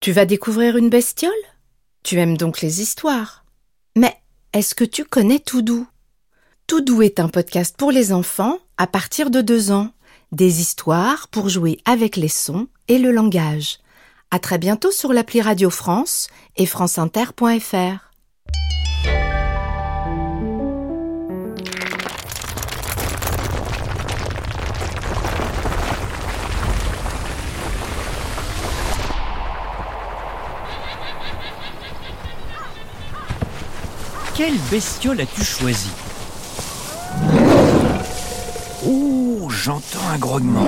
Tu vas découvrir une bestiole? Tu aimes donc les histoires. Mais est-ce que tu connais Toudou? Toudou est un podcast pour les enfants à partir de deux ans. Des histoires pour jouer avec les sons et le langage. À très bientôt sur l'appli Radio France et franceinter.fr. Quelle bestiole as-tu choisi Oh, j'entends un grognement.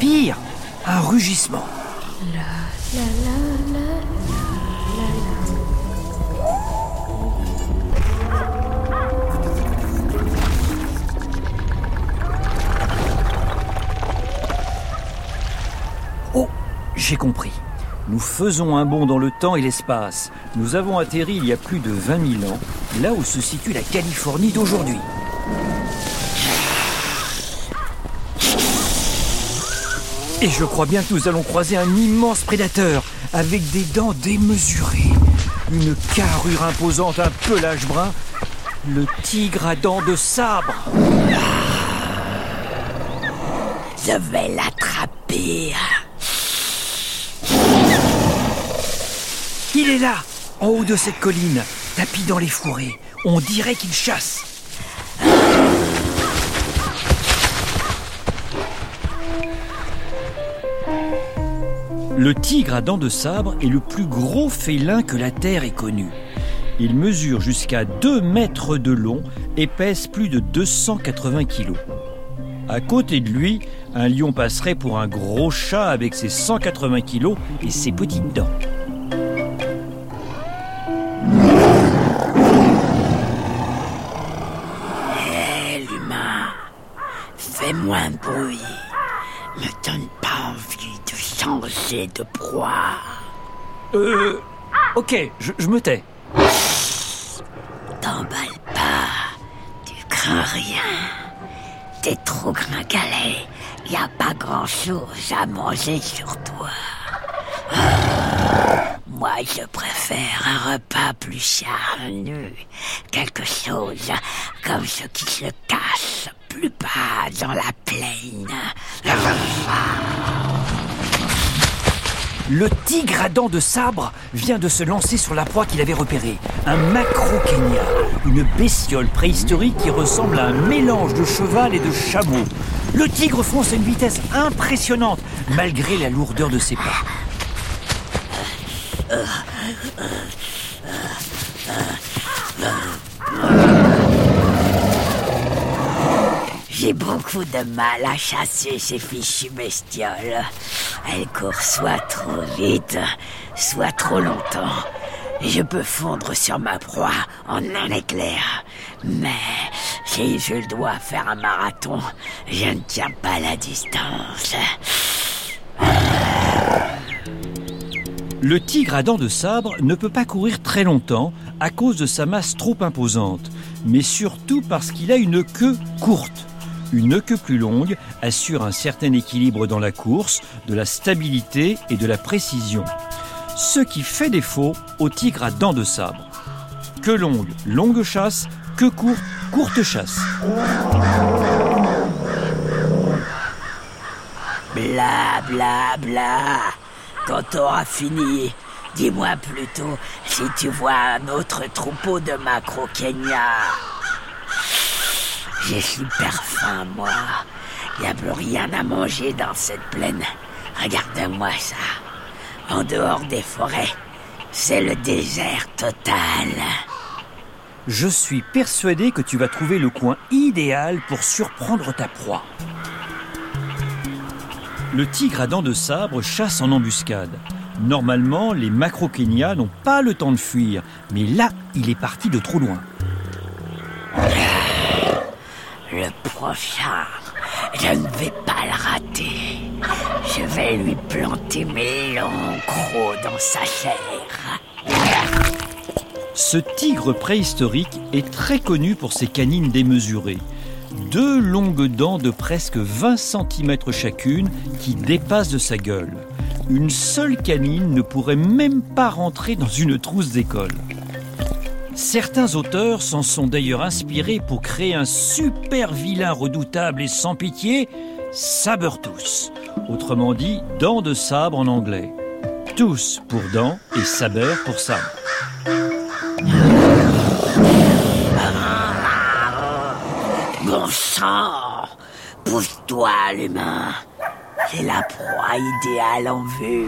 Pire, un rugissement. Oh, j'ai compris. Nous faisons un bond dans le temps et l'espace. Nous avons atterri il y a plus de 20 000 ans, là où se situe la Californie d'aujourd'hui. Et je crois bien que nous allons croiser un immense prédateur, avec des dents démesurées, une carrure imposante, un pelage brun, le tigre à dents de sabre. Je vais l'attraper. Il est là, en haut de cette colline, tapis dans les fourrés. On dirait qu'il chasse. Le tigre à dents de sabre est le plus gros félin que la Terre ait connu. Il mesure jusqu'à 2 mètres de long et pèse plus de 280 kilos. À côté de lui, un lion passerait pour un gros chat avec ses 180 kilos et ses petites dents. Bruit. Me donne pas envie de changer de proie. Euh. Ok, je, je me tais. T'emballe pas, tu crains rien. T'es trop gringalet, y a pas grand chose à manger sur toi. Moi, je préfère un repas plus charnu. Quelque chose comme ce qui se cache plus bas dans la plaine. Le tigre à dents de sabre vient de se lancer sur la proie qu'il avait repérée. Un macro-kenya, une bestiole préhistorique qui ressemble à un mélange de cheval et de chameau. Le tigre fonce à une vitesse impressionnante, malgré la lourdeur de ses pas. J'ai beaucoup de mal à chasser ces fichues bestioles. Elles courent soit trop vite, soit trop longtemps. Je peux fondre sur ma proie en un éclair. Mais si je dois faire un marathon, je ne tiens pas la distance. Le tigre à dents de sabre ne peut pas courir très longtemps à cause de sa masse trop imposante, mais surtout parce qu'il a une queue courte. Une queue plus longue assure un certain équilibre dans la course, de la stabilité et de la précision. Ce qui fait défaut au tigre à dents de sabre. Queue longue, longue chasse, queue courte, courte chasse. Bla bla bla. Quand t'auras fini, dis-moi plutôt si tu vois un autre troupeau de macro-Kenya. J'ai super faim, moi. Y a plus rien à manger dans cette plaine. Regarde-moi ça. En dehors des forêts, c'est le désert total. Je suis persuadé que tu vas trouver le coin idéal pour surprendre ta proie. Le tigre à dents de sabre chasse en embuscade. Normalement, les macro-Kenya n'ont pas le temps de fuir, mais là, il est parti de trop loin. Le prochain, je ne vais pas le rater. Je vais lui planter mes longs crocs dans sa chair. Ce tigre préhistorique est très connu pour ses canines démesurées. Deux longues dents de presque 20 cm chacune qui dépassent de sa gueule. Une seule canine ne pourrait même pas rentrer dans une trousse d'école. Certains auteurs s'en sont d'ailleurs inspirés pour créer un super vilain redoutable et sans pitié, Sabertooth, autrement dit dents de sabre en anglais. Tous pour dents et saber pour sabre. Bon sang Pousse-toi, l'humain J'ai la proie idéale en vue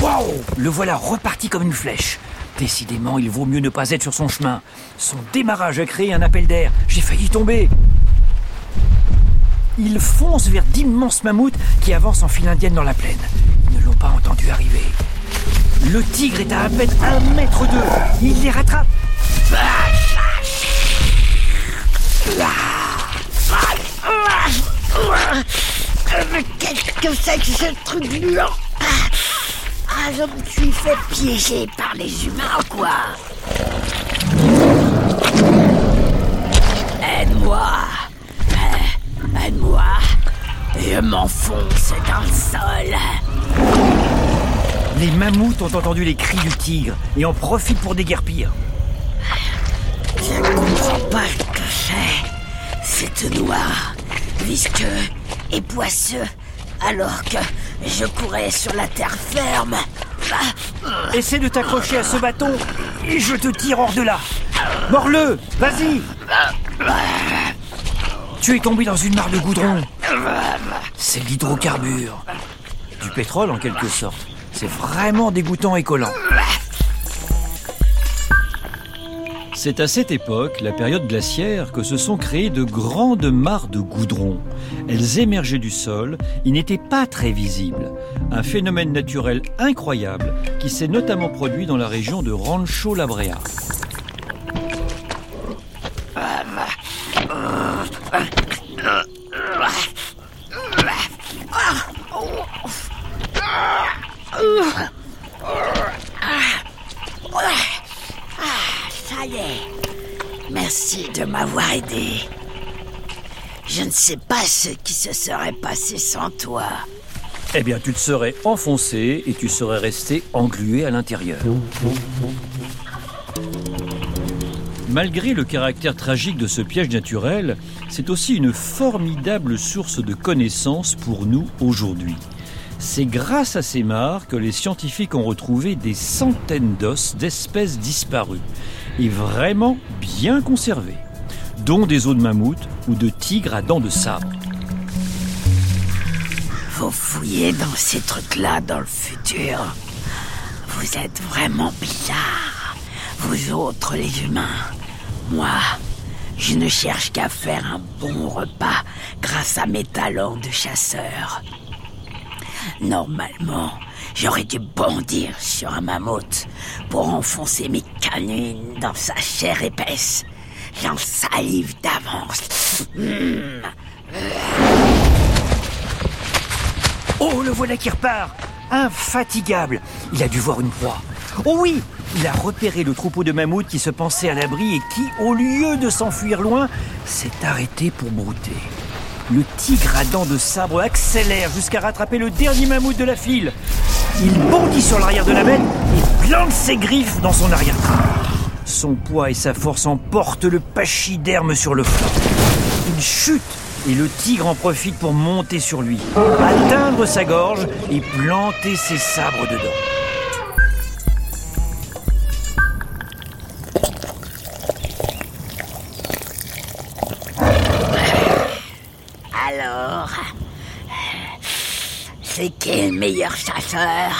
Wow Le voilà reparti comme une flèche. Décidément, il vaut mieux ne pas être sur son chemin. Son démarrage a créé un appel d'air. J'ai failli tomber. Il fonce vers d'immenses mammouths qui avancent en file indienne dans la plaine. Ils ne l'ont pas entendu arriver. Le tigre est à à peine un mètre d'eux. Il les rattrape. Que ce truc gluant Ah, je me suis fait piéger par les humains, quoi. Aide-moi. Euh, Aide-moi. Je m'enfonce dans le sol. Les mammouths ont entendu les cris du tigre et en profitent pour déguerpir. Je ne comprends pas ce que c'est. C'est noir, visqueux et poisseux, alors que je courais sur la terre ferme. Essaie de t'accrocher à ce bâton et je te tire hors de là. Mords-le Vas-y Tu es tombé dans une mare de goudron. C'est l'hydrocarbure. Du pétrole en quelque sorte. C'est vraiment dégoûtant et collant. C'est à cette époque, la période glaciaire, que se sont créées de grandes mares de goudron. Elles émergeaient du sol, ils n'étaient pas très visibles. Un phénomène naturel incroyable qui s'est notamment produit dans la région de Rancho La Brea. Est. Merci de m'avoir aidé. Je ne sais pas ce qui se serait passé sans toi. Eh bien, tu te serais enfoncé et tu serais resté englué à l'intérieur. Malgré le caractère tragique de ce piège naturel, c'est aussi une formidable source de connaissances pour nous aujourd'hui. C'est grâce à ces mares que les scientifiques ont retrouvé des centaines d'os d'espèces disparues et vraiment bien conservées, dont des os de mammouth ou de tigres à dents de sabre. Vous fouillez dans ces trucs-là dans le futur. Vous êtes vraiment bizarres. Vous autres, les humains. Moi, je ne cherche qu'à faire un bon repas grâce à mes talents de chasseur. Normalement, j'aurais dû bondir sur un mammouth pour enfoncer mes canines dans sa chair épaisse. J'en salive d'avance. Mmh. Oh, le voilà qui repart Infatigable Il a dû voir une proie. Oh oui Il a repéré le troupeau de mammouths qui se pensait à l'abri et qui, au lieu de s'enfuir loin, s'est arrêté pour brouter. Le tigre à dents de sabre accélère jusqu'à rattraper le dernier mammouth de la file. Il bondit sur l'arrière de la bête et plante ses griffes dans son arrière-train. Son poids et sa force emportent le pachyderme sur le flanc. Il chute et le tigre en profite pour monter sur lui, atteindre sa gorge et planter ses sabres dedans. C'est qui le meilleur chasseur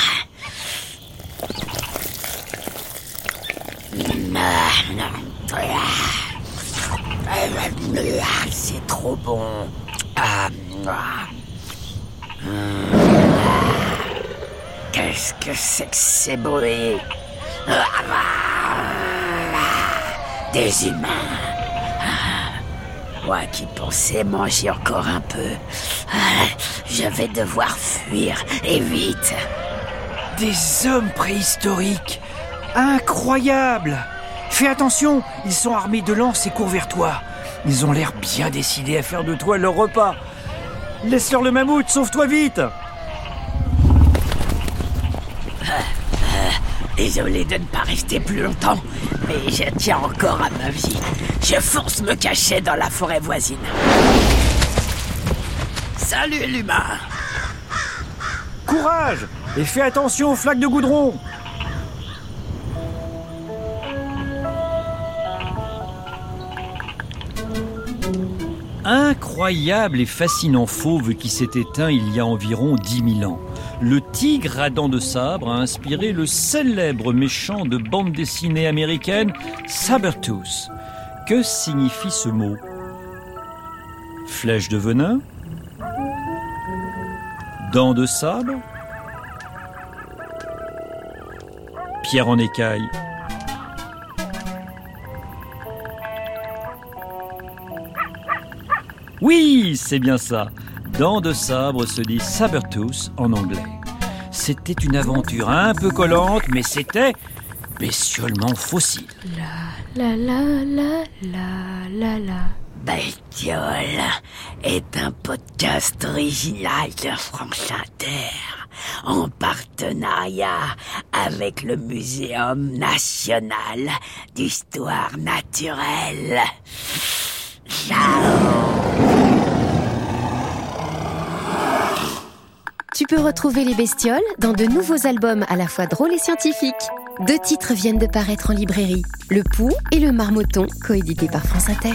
C'est trop bon. Ah, Qu'est-ce que c'est que ces bruits? Des humains. Moi qui pensais manger encore un peu. Je vais devoir fuir et vite. Des hommes préhistoriques Incroyable Fais attention, ils sont armés de lances et courent vers toi. Ils ont l'air bien décidés à faire de toi leur repas. Laisse-leur le mammouth, sauve-toi vite Désolé de ne pas rester plus longtemps, mais je tiens encore à ma vie. Je fonce me cacher dans la forêt voisine. Salut l'humain Courage Et fais attention aux flaques de goudron Incroyable et fascinant fauve qui s'est éteint il y a environ 10 000 ans. Le tigre à dents de sabre a inspiré le célèbre méchant de bande dessinée américaine Sabertooth. Que signifie ce mot? Flèche de venin? Dents de sabre? Pierre en écaille Oui, c'est bien ça. Dents de sabre se dit Sabertooth en anglais. C'était une aventure un peu collante, mais c'était bestiolement fossile. La la la la la la la. Bestiole est un podcast original de France Inter en partenariat avec le Muséum national d'histoire naturelle. Tu peux retrouver les bestioles dans de nouveaux albums à la fois drôles et scientifiques. Deux titres viennent de paraître en librairie Le Pou et Le Marmotton, coédités par France Inter.